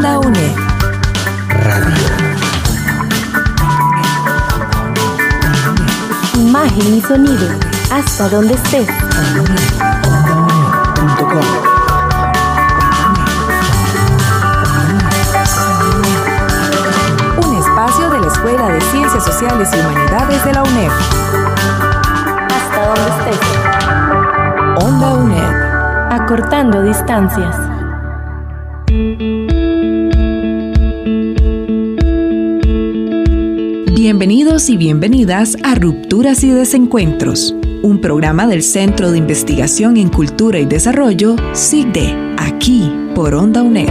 Onda UNED. Radio. Imagen y sonido. Hasta donde estés. Un espacio de la Escuela de Ciencias Sociales y Humanidades de la UNED. Hasta donde estés. Onda UNED. Acortando distancias. Bienvenidos y bienvenidas a Rupturas y Desencuentros, un programa del Centro de Investigación en Cultura y Desarrollo, CICDE, aquí por Onda UNED.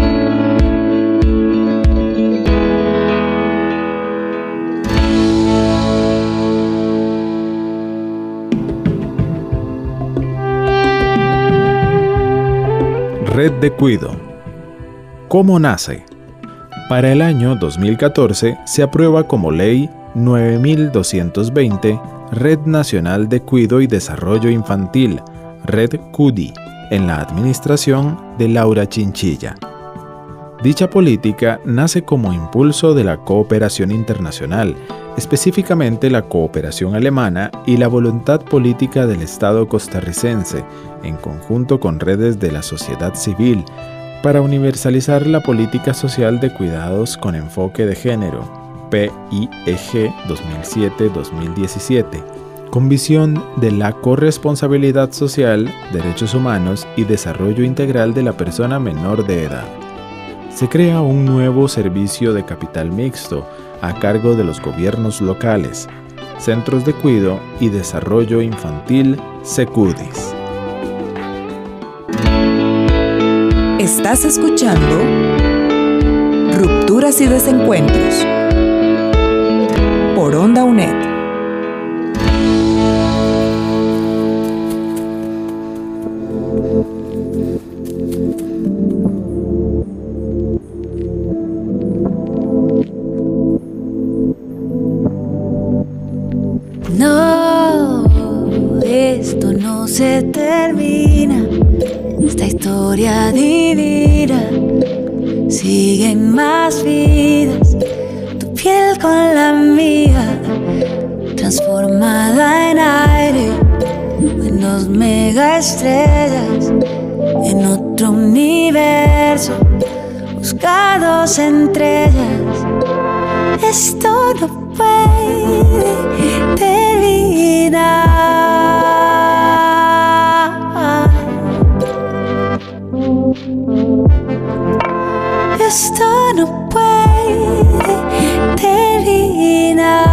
Red de Cuido. ¿Cómo nace? Para el año 2014 se aprueba como ley 9220 Red Nacional de Cuido y Desarrollo Infantil, Red CUDI, en la administración de Laura Chinchilla. Dicha política nace como impulso de la cooperación internacional, específicamente la cooperación alemana y la voluntad política del Estado costarricense, en conjunto con redes de la sociedad civil, para universalizar la política social de cuidados con enfoque de género, PIEG 2007-2017, con visión de la corresponsabilidad social, derechos humanos y desarrollo integral de la persona menor de edad. Se crea un nuevo servicio de capital mixto a cargo de los gobiernos locales, centros de cuido y desarrollo infantil, SECUDIS. Estás escuchando Rupturas y Desencuentros historia divina. Siguen más vidas. Tu piel con la mía. Transformada en aire. En dos mega estrellas. En otro universo. Buscados entre ellas. Esto no puede terminar. Esto no puede terminar.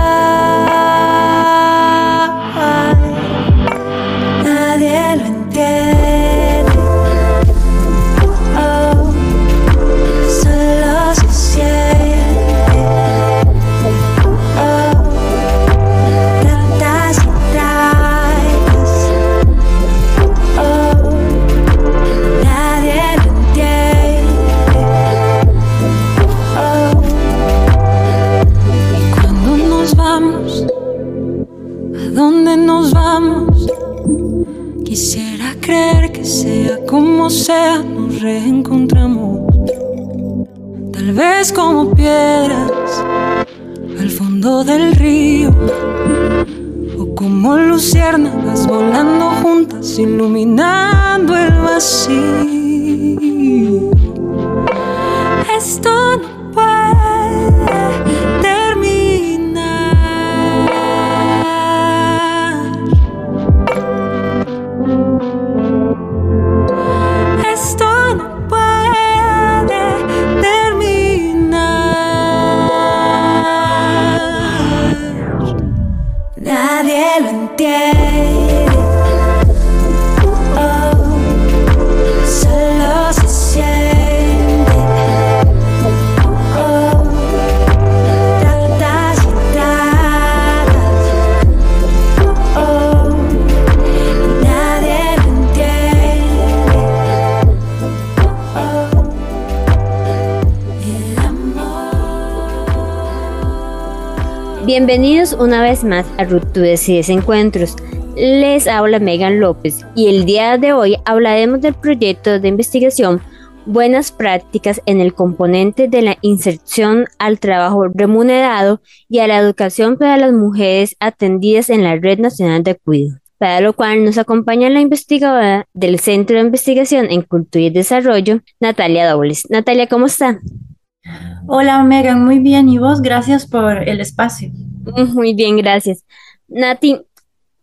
Bienvenidos una vez más a Rupturas y Desencuentros. Les habla Megan López y el día de hoy hablaremos del proyecto de investigación buenas prácticas en el componente de la inserción al trabajo remunerado y a la educación para las mujeres atendidas en la Red Nacional de Cuidado para lo cual nos acompaña la investigadora del Centro de Investigación en Cultura y Desarrollo, Natalia Dobles. Natalia, ¿cómo está? Hola Megan, muy bien. ¿Y vos? Gracias por el espacio. Muy bien, gracias. Nati,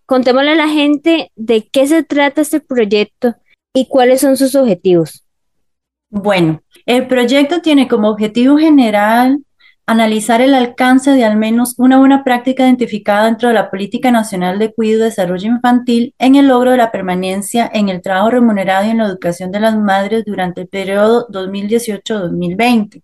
contémosle a la gente de qué se trata este proyecto y cuáles son sus objetivos. Bueno, el proyecto tiene como objetivo general analizar el alcance de al menos una buena práctica identificada dentro de la Política Nacional de Cuidado y Desarrollo Infantil en el logro de la permanencia en el trabajo remunerado y en la educación de las madres durante el periodo 2018-2020.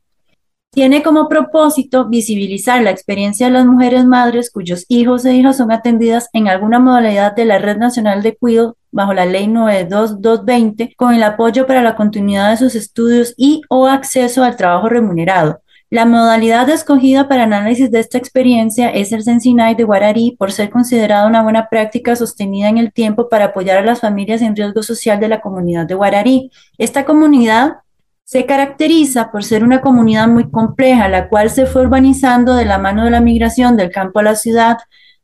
Tiene como propósito visibilizar la experiencia de las mujeres madres cuyos hijos e hijas son atendidas en alguna modalidad de la Red Nacional de Cuidado bajo la Ley 92220 con el apoyo para la continuidad de sus estudios y o acceso al trabajo remunerado. La modalidad escogida para análisis de esta experiencia es el Sensinay de Guararí por ser considerada una buena práctica sostenida en el tiempo para apoyar a las familias en riesgo social de la comunidad de Guararí. Esta comunidad se caracteriza por ser una comunidad muy compleja, la cual se fue urbanizando de la mano de la migración del campo a la ciudad,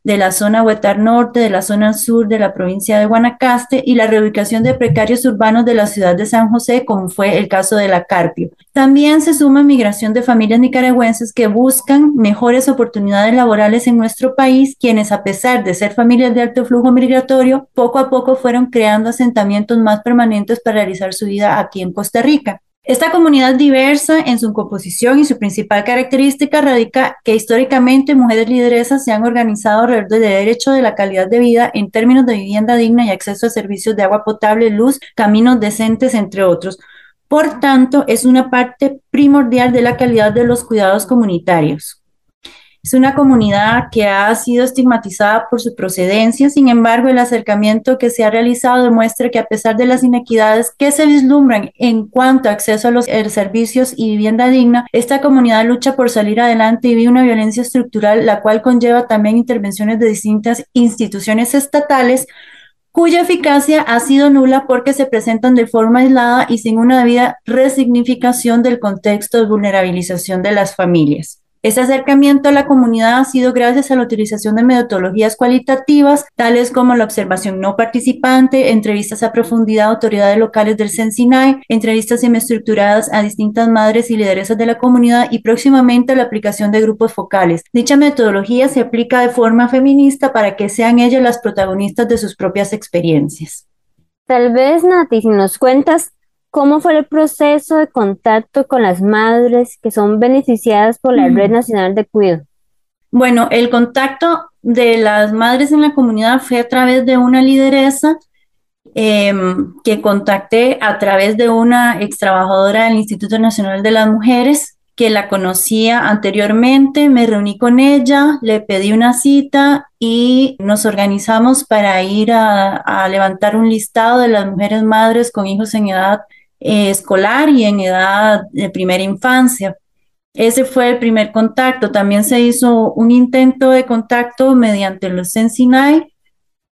de la zona Huetar Norte, de la zona sur de la provincia de Guanacaste y la reubicación de precarios urbanos de la ciudad de San José, como fue el caso de la Carpio. También se suma migración de familias nicaragüenses que buscan mejores oportunidades laborales en nuestro país, quienes a pesar de ser familias de alto flujo migratorio, poco a poco fueron creando asentamientos más permanentes para realizar su vida aquí en Costa Rica. Esta comunidad diversa en su composición y su principal característica radica que históricamente mujeres lideresas se han organizado alrededor del derecho de la calidad de vida en términos de vivienda digna y acceso a servicios de agua potable, luz, caminos decentes, entre otros. Por tanto, es una parte primordial de la calidad de los cuidados comunitarios. Es una comunidad que ha sido estigmatizada por su procedencia, sin embargo, el acercamiento que se ha realizado demuestra que a pesar de las inequidades que se vislumbran en cuanto a acceso a los eh, servicios y vivienda digna, esta comunidad lucha por salir adelante y vive una violencia estructural, la cual conlleva también intervenciones de distintas instituciones estatales cuya eficacia ha sido nula porque se presentan de forma aislada y sin una debida resignificación del contexto de vulnerabilización de las familias. Ese acercamiento a la comunidad ha sido gracias a la utilización de metodologías cualitativas, tales como la observación no participante, entrevistas a profundidad a autoridades locales del CENSINAI, entrevistas semiestructuradas a distintas madres y lideresas de la comunidad y próximamente la aplicación de grupos focales. Dicha metodología se aplica de forma feminista para que sean ellas las protagonistas de sus propias experiencias. Tal vez, Nati, si nos cuentas ¿Cómo fue el proceso de contacto con las madres que son beneficiadas por la Red Nacional de Cuidado? Bueno, el contacto de las madres en la comunidad fue a través de una lideresa em, que contacté a través de una ex trabajadora del Instituto Nacional de las Mujeres que la conocía anteriormente, me reuní con ella, le pedí una cita y nos organizamos para ir a, a levantar un listado de las mujeres madres con hijos en edad eh, escolar y en edad de primera infancia. Ese fue el primer contacto. También se hizo un intento de contacto mediante los Sensinai,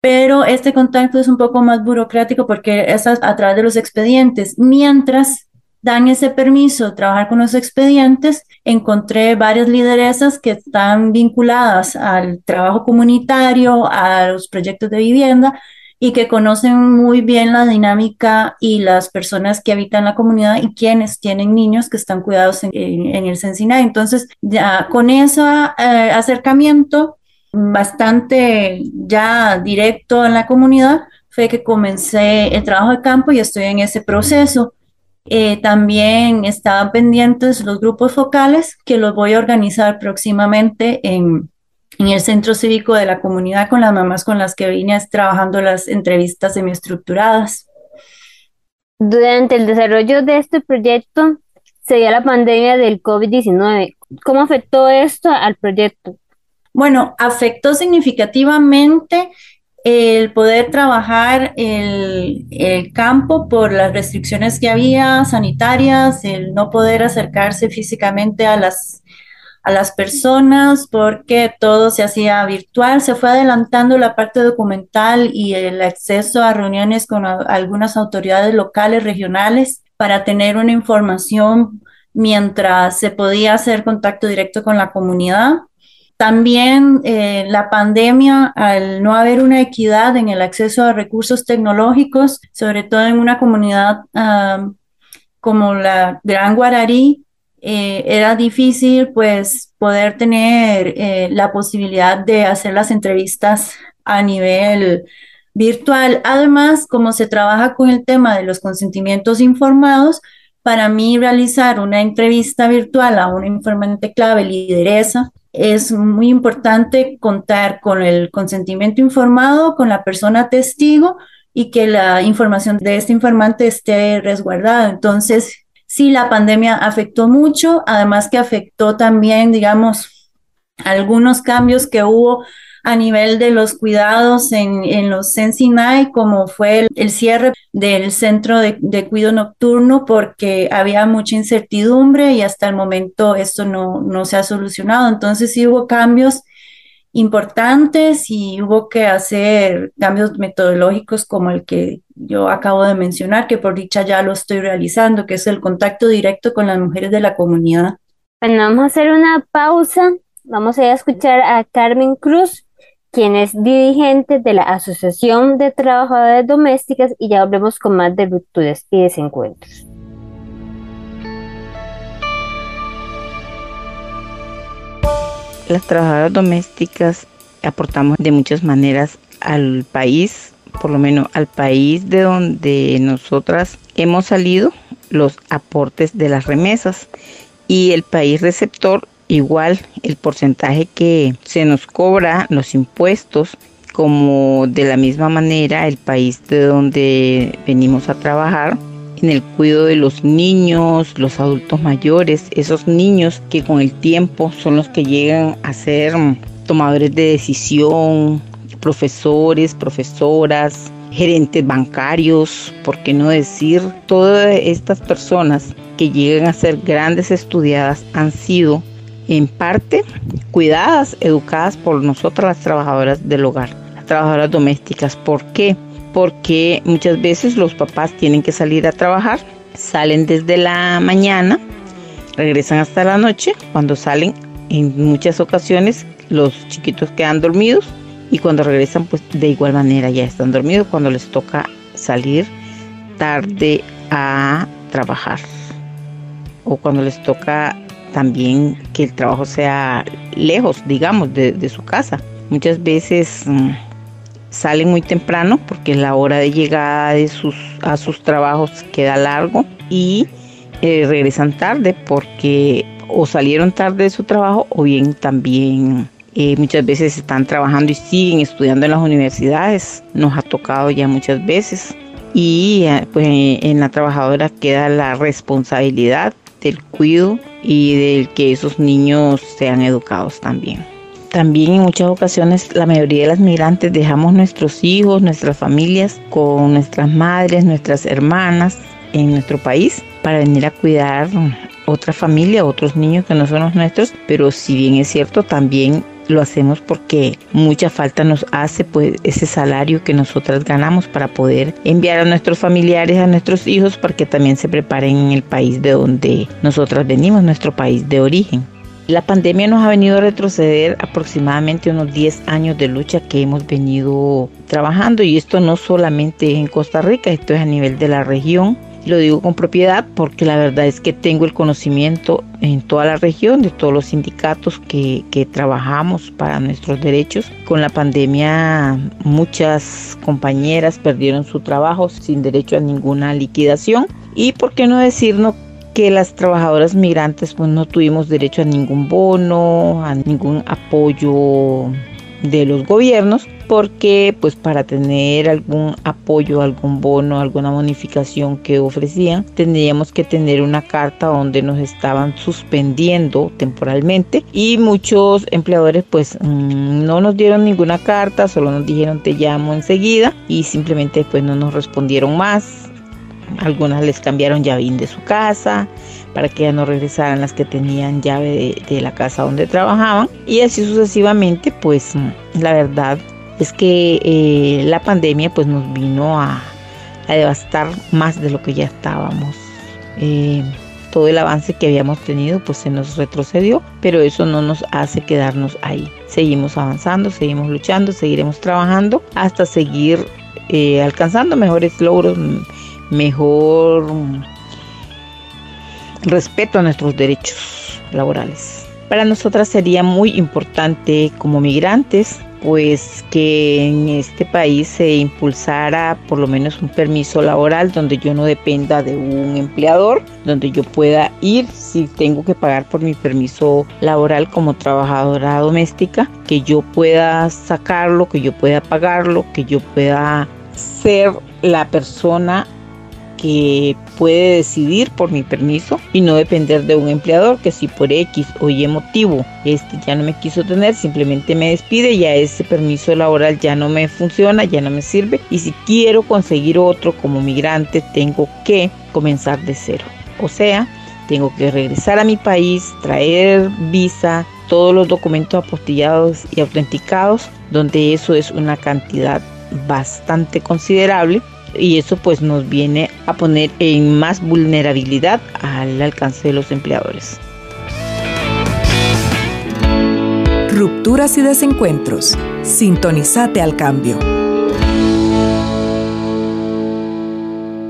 pero este contacto es un poco más burocrático porque es a, través de los expedientes. Mientras dan ese permiso de trabajar con los expedientes, encontré varias lideresas que están vinculadas al trabajo comunitario, a los proyectos de vivienda, y que conocen muy bien la dinámica y las personas que habitan la comunidad y quienes tienen niños que están cuidados en, el Cincinnati. Entonces, ya con ese eh, acercamiento bastante ya directo en la comunidad, fue que comencé el trabajo de campo y estoy en ese proceso. Eh, también estaban pendientes los grupos focales que los voy a organizar próximamente en, en el centro cívico de la comunidad con las mamás con las que vine trabajando las entrevistas semiestructuradas. Durante el desarrollo de este proyecto se dio la pandemia del COVID-19. ¿Cómo afectó esto al proyecto? Bueno, afectó significativamente el poder trabajar el, el, campo por las restricciones que había sanitarias, el no poder acercarse físicamente a las a las personas porque todo se hacía virtual, se fue adelantando la parte documental y el acceso a reuniones con algunas autoridades locales, regionales, para tener una información mientras se podía hacer contacto directo con la comunidad. También eh, la pandemia, al no haber una equidad en el acceso a recursos tecnológicos, sobre todo en una comunidad uh, como la Gran Guararí, eh, era difícil pues poder tener eh, la posibilidad de hacer las entrevistas a nivel virtual. Además, como se trabaja con el tema de los consentimientos informados, para mí realizar una entrevista virtual a una informante clave lideresa es muy importante contar con el consentimiento informado, con la persona testigo y que la información de este informante esté resguardada. Entonces, sí, la pandemia afectó mucho, además que afectó también, digamos, algunos cambios que hubo a nivel de los cuidados en, en los Sensinai, como fue el, cierre del centro de, de, cuidado nocturno, porque había mucha incertidumbre y hasta el momento esto no, no se ha solucionado. Entonces sí hubo cambios importantes y hubo que hacer cambios metodológicos como el que yo acabo de mencionar, que por dicha ya lo estoy realizando, que es el contacto directo con las mujeres de la comunidad. Bueno, vamos a hacer una pausa. Vamos a ir a escuchar a Carmen Cruz quien es dirigente de la Asociación de Trabajadoras Domésticas y ya volvemos con más de rupturas y desencuentros. Las trabajadoras domésticas aportamos de muchas maneras al país, por lo menos al país de donde nosotras hemos salido, los aportes de las remesas. Y el país receptor igual el porcentaje que se nos cobra los impuestos como de la misma manera el país de donde venimos a trabajar en el cuidado de los niños, los adultos mayores, esos niños que con el tiempo son los que llegan a ser tomadores de decisión, profesores, profesoras, gerentes bancarios, por qué no decir, todas estas personas que llegan a ser grandes estudiadas han sido en parte cuidadas, educadas por nosotras las trabajadoras del hogar, las trabajadoras domésticas. ¿Por qué? Porque muchas veces los papás tienen que salir a trabajar, salen desde la mañana, regresan hasta la noche, cuando salen en muchas ocasiones los chiquitos quedan dormidos y cuando regresan pues de igual manera ya están dormidos cuando les toca salir tarde a trabajar o cuando les toca también que el trabajo sea lejos, digamos, de, su casa. Muchas veces mm, salen muy temprano porque la hora de llegada de sus, a sus trabajos queda largo y eh, regresan tarde porque o salieron tarde de su trabajo o bien también eh, muchas veces están trabajando y siguen estudiando en las universidades. Nos ha tocado ya muchas veces. Y eh, pues en la trabajadora queda la responsabilidad del cuidado y del que esos niños sean educados también. También en muchas ocasiones la mayoría de las migrantes dejamos nuestros hijos, nuestras familias con nuestras madres, nuestras hermanas en nuestro país para venir a cuidar otra familia, otros niños que no son los nuestros, pero si bien es cierto, también lo hacemos porque mucha falta nos hace pues ese salario que nosotras ganamos para poder enviar a nuestros familiares, a nuestros hijos para que también se preparen en el país de donde nosotras venimos, nuestro país de origen. La pandemia nos ha venido a retroceder aproximadamente unos 10 años de lucha que hemos venido trabajando y esto no solamente en Costa Rica, esto es a nivel de la región lo digo con propiedad porque la verdad es que tengo el conocimiento en toda la región de todos los sindicatos que, que trabajamos para nuestros derechos. Con la pandemia muchas compañeras perdieron su trabajo sin derecho a ninguna liquidación. Y por qué no decirnos que las trabajadoras migrantes pues no tuvimos derecho a ningún bono, a ningún apoyo de los gobiernos porque pues para tener algún apoyo, algún bono, alguna bonificación que ofrecían, tendríamos que tener una carta donde nos estaban suspendiendo temporalmente y muchos empleadores pues mm, no nos dieron ninguna carta, solo nos dijeron te llamo enseguida y simplemente pues no nos respondieron más. Algunas les cambiaron llavín de su casa, para que ya no regresaran las que tenían llave de, la casa donde trabajaban y así sucesivamente pues la verdad es que eh, la pandemia pues nos vino a, devastar más de lo que ya estábamos eh, todo el avance que habíamos tenido pues se nos retrocedió, pero eso no nos hace quedarnos ahí. Seguimos avanzando, seguimos luchando, seguiremos trabajando hasta seguir eh, alcanzando mejores logros, mejor respeto a nuestros derechos laborales. Para nosotras sería muy importante como migrantes pues que en este país se impulsara por lo menos un permiso laboral donde yo no dependa de un empleador, donde yo pueda ir si tengo que pagar por mi permiso laboral como trabajadora doméstica, que yo pueda sacarlo, que yo pueda pagarlo, que yo pueda ser la persona que puede decidir por mi permiso y no depender de un empleador que si por X o Y motivo este ya no me quiso tener, simplemente me despide, ya ese permiso laboral ya no me funciona, ya no me sirve y si quiero conseguir otro como migrante tengo que comenzar de cero. O sea, tengo que regresar a mi país, traer visa, todos los documentos apostillados y autenticados, donde eso es una cantidad bastante considerable y eso pues nos viene a poner en más vulnerabilidad al alcance de los empleadores. Rupturas y desencuentros. Sintonizate al cambio.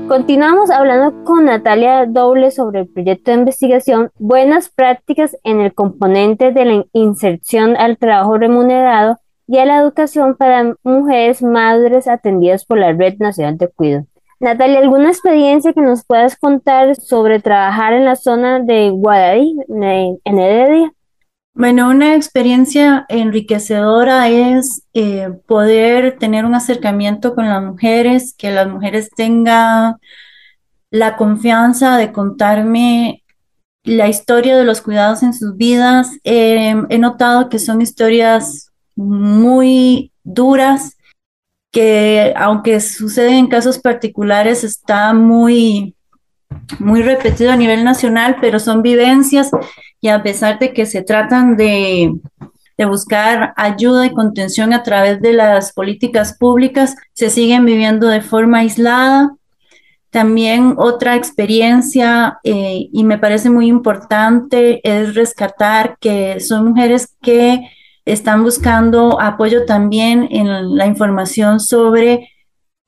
Continuamos hablando con Natalia Doble sobre el proyecto de investigación Buenas prácticas en el componente de la inserción al trabajo remunerado y a la educación para mujeres madres atendidas por la Red Nacional de Cuido. Natalia, ¿alguna experiencia que nos puedas contar sobre trabajar en la zona de Guadarí, en Heredia? Bueno, una experiencia enriquecedora es eh, poder tener un acercamiento con las mujeres, que las mujeres tengan la confianza de contarme la historia de los cuidados en sus vidas. Eh, he notado que son historias muy duras que aunque suceden en casos particulares está muy muy repetido a nivel nacional, pero son vivencias y a pesar de que se tratan de, de buscar ayuda y contención a través de las políticas públicas, se siguen viviendo de forma aislada. También otra experiencia, eh, y me parece muy importante, es rescatar que son mujeres que están buscando apoyo también en la información sobre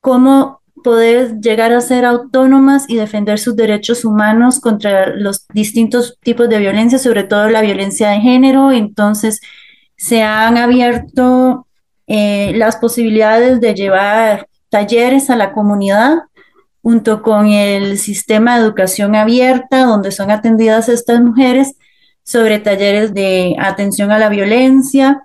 cómo poder llegar a ser autónomas y defender sus derechos humanos contra los distintos tipos de violencia, sobre todo la violencia de género. Entonces, se han abierto eh, las posibilidades de llevar talleres a la comunidad junto con el sistema de educación abierta, donde son atendidas estas mujeres sobre talleres de atención a la violencia.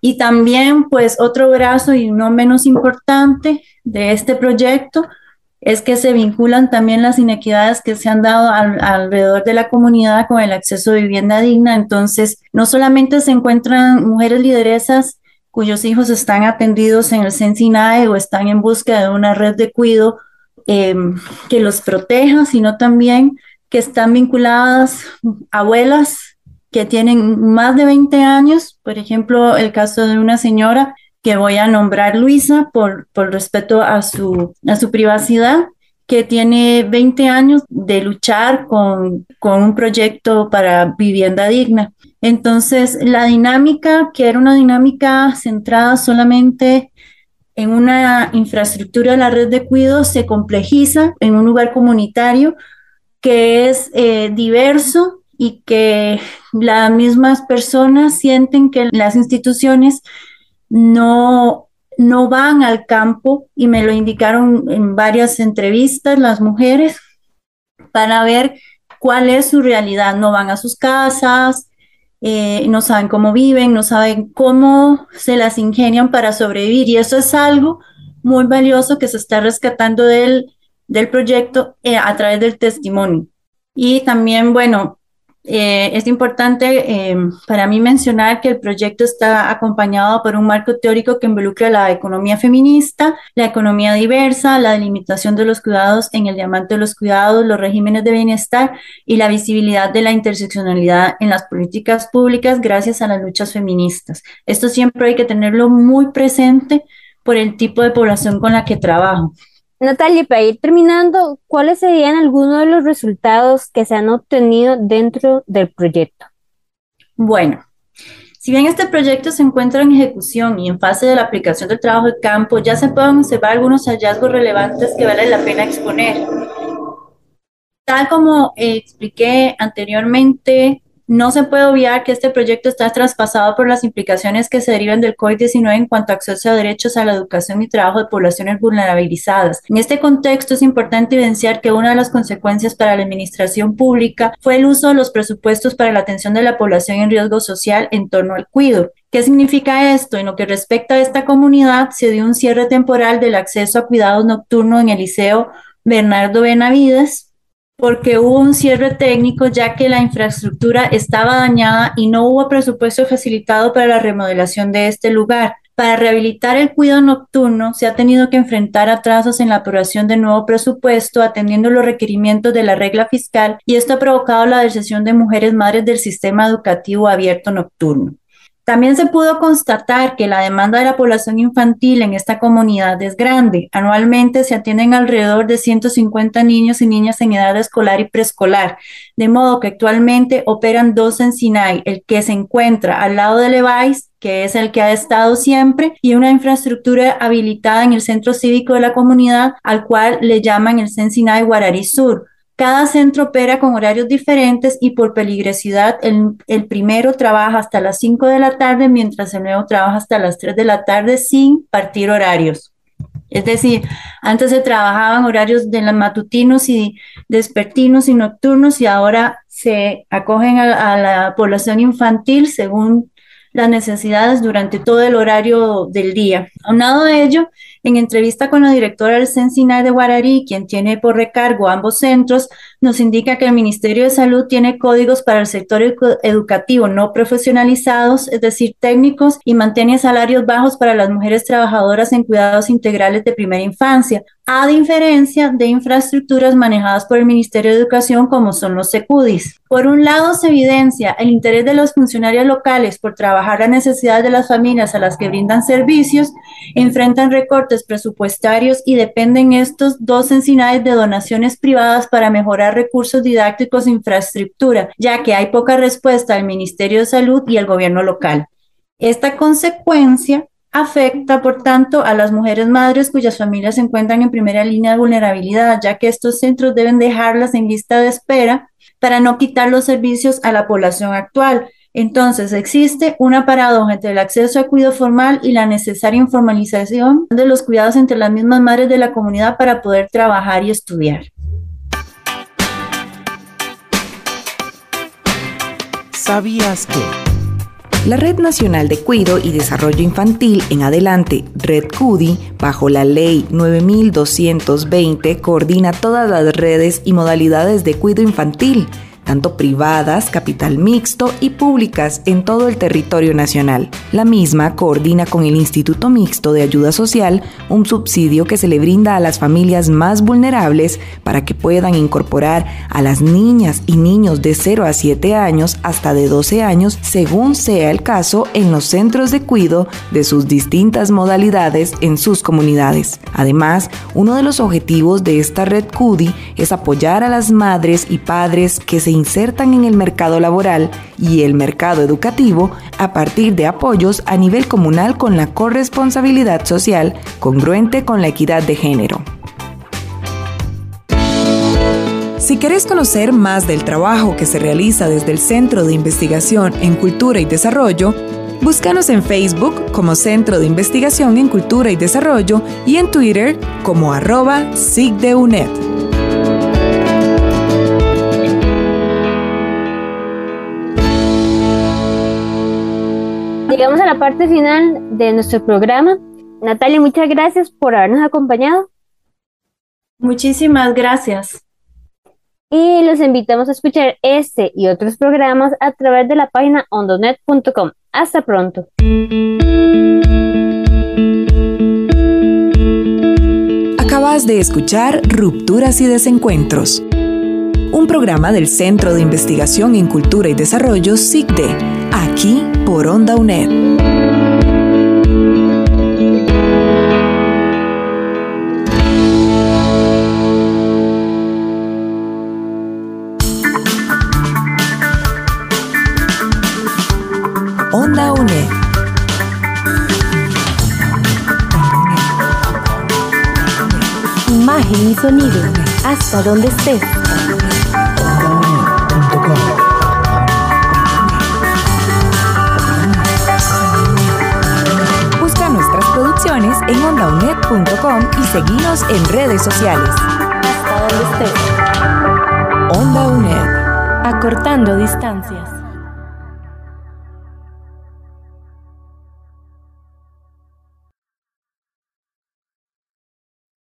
Y también, pues, otro brazo y no menos importante de este proyecto es que se vinculan también las inequidades que se han dado alrededor de la comunidad con el acceso a vivienda digna. Entonces, no solamente se encuentran mujeres lideresas cuyos hijos están atendidos en el CENSINAE o están en búsqueda de una red de cuidado em, que los proteja, sino también que están vinculadas abuelas que tienen más de 20 años, por ejemplo, el caso de una señora que voy a nombrar Luisa por, por respeto a su, a su privacidad, que tiene 20 años de luchar con, con un proyecto para vivienda digna. Entonces, la dinámica, que era una dinámica centrada solamente en una infraestructura de la red de cuidados, se complejiza en un lugar comunitario que es eh, diverso y que las mismas personas sienten que las instituciones no, no van al campo y me lo indicaron en varias entrevistas las mujeres para ver cuál es su realidad. No van a sus casas, eh, no saben cómo viven, no saben cómo se las ingenian para sobrevivir y eso es algo muy valioso que se está rescatando del del proyecto eh, a través del testimonio. Y también, bueno, eh, es importante eh, para mí mencionar que el proyecto está acompañado por un marco teórico que involucra la economía feminista, la economía diversa, la delimitación de los cuidados en el diamante de los cuidados, los regímenes de bienestar y la visibilidad de la interseccionalidad en las políticas públicas gracias a las luchas feministas. Esto siempre hay que tenerlo muy presente por el tipo de población con la que trabajo. Natalia, para ir terminando, ¿cuáles serían algunos de los resultados que se han obtenido dentro del proyecto? Bueno, si bien este proyecto se encuentra en ejecución y en fase de la aplicación del trabajo de campo, ya se pueden observar algunos hallazgos relevantes que vale la pena exponer. Tal como eh, expliqué anteriormente, no se puede obviar que este proyecto está traspasado por las implicaciones que se derivan del COVID-19 en cuanto a acceso a derechos a la educación y trabajo de poblaciones vulnerabilizadas. En este contexto es importante evidenciar que una de las consecuencias para la administración pública fue el uso de los presupuestos para la atención de la población en riesgo social en torno al cuido. ¿Qué significa esto? En lo que respecta a esta comunidad, se dio un cierre temporal del acceso a cuidados nocturnos en el Liceo Bernardo Benavides, porque hubo un cierre técnico ya que la infraestructura estaba dañada y no hubo presupuesto facilitado para la remodelación de este lugar. Para rehabilitar el cuidado nocturno se ha tenido que enfrentar atrasos en la aprobación de nuevo presupuesto atendiendo los requerimientos de la regla fiscal y esto ha provocado la deserción de mujeres madres del sistema educativo abierto nocturno. También se pudo constatar que la demanda de la población infantil en esta comunidad es grande. Anualmente se atienden alrededor de 150 niños y niñas en edad escolar y preescolar, de modo que actualmente operan dos en Sinai, el que se encuentra al lado de Levi's, que es el que ha estado siempre, y una infraestructura habilitada en el centro cívico de la comunidad, al cual le llaman el Sinai Guarari Sur cada centro opera con horarios diferentes y por peligrosidad el, primero trabaja hasta las 5 de la tarde, mientras el nuevo trabaja hasta las 3 de la tarde sin partir horarios. Es decir, antes se trabajaban horarios de los matutinos y despertinos y nocturnos y ahora se acogen a, la población infantil según las necesidades durante todo el horario del día. Aunado a ello, en entrevista con la directora del CENSINAI de Guararí, quien tiene por recargo ambos centros, nos indica que el Ministerio de Salud tiene códigos para el sector educativo no profesionalizados, es decir, técnicos, y mantiene salarios bajos para las mujeres trabajadoras en cuidados integrales de primera infancia, a diferencia de infraestructuras manejadas por el Ministerio de Educación como son los SECUDIS. Por un lado, se evidencia el interés de los funcionarios locales por trabajar las necesidades de las familias a las que brindan servicios, enfrentan recortes presupuestarios y dependen estos dos encinades de donaciones privadas para mejorar recursos didácticos e infraestructura, ya que hay poca respuesta al Ministerio de Salud y al gobierno local. Esta consecuencia afecta, por tanto, a las mujeres madres cuyas familias se encuentran en primera línea de vulnerabilidad, ya que estos centros deben dejarlas en lista de espera para no quitar los servicios a la población actual. Entonces, existe una paradoja entre el acceso a cuidado formal y la necesaria informalización de los cuidados entre las mismas madres de la comunidad para poder trabajar y estudiar. ¿Sabías que? La Red Nacional de Cuido y Desarrollo Infantil en adelante, Red CUDI, bajo la Ley 9220, coordina todas las redes y modalidades de cuido infantil tanto privadas, capital mixto y públicas en todo el territorio nacional. La misma coordina con el Instituto Mixto de Ayuda Social un subsidio que se le brinda a las familias más vulnerables para que puedan incorporar a las niñas y niños de 0 a 7 años hasta de 12 años según sea el caso en los centros de cuido de sus distintas modalidades en sus comunidades. Además, uno de los objetivos de esta red CUDI es apoyar a las madres y padres que se insertan en el mercado laboral y el mercado educativo a partir de apoyos a nivel comunal con la corresponsabilidad social congruente con la equidad de género. Si querés conocer más del trabajo que se realiza desde el Centro de Investigación en Cultura y Desarrollo, búscanos en Facebook como Centro de Investigación en Cultura y Desarrollo y en Twitter como arroba SIGDEUNET. Llegamos a la parte final de nuestro programa. Natalia, muchas gracias por habernos acompañado. Muchísimas gracias. Y los invitamos a escuchar este y otros programas a través de la página ondonet.com. Hasta pronto. Acabas de escuchar Rupturas y Desencuentros, un programa del Centro de Investigación en Cultura y Desarrollo, SICDE, aquí por Onda UNED. Onda UNED. Imagen y sonido, hasta donde estés. En ondaunet.com y seguinos en redes sociales. Hasta donde estés. Onda UNED. Acortando distancias.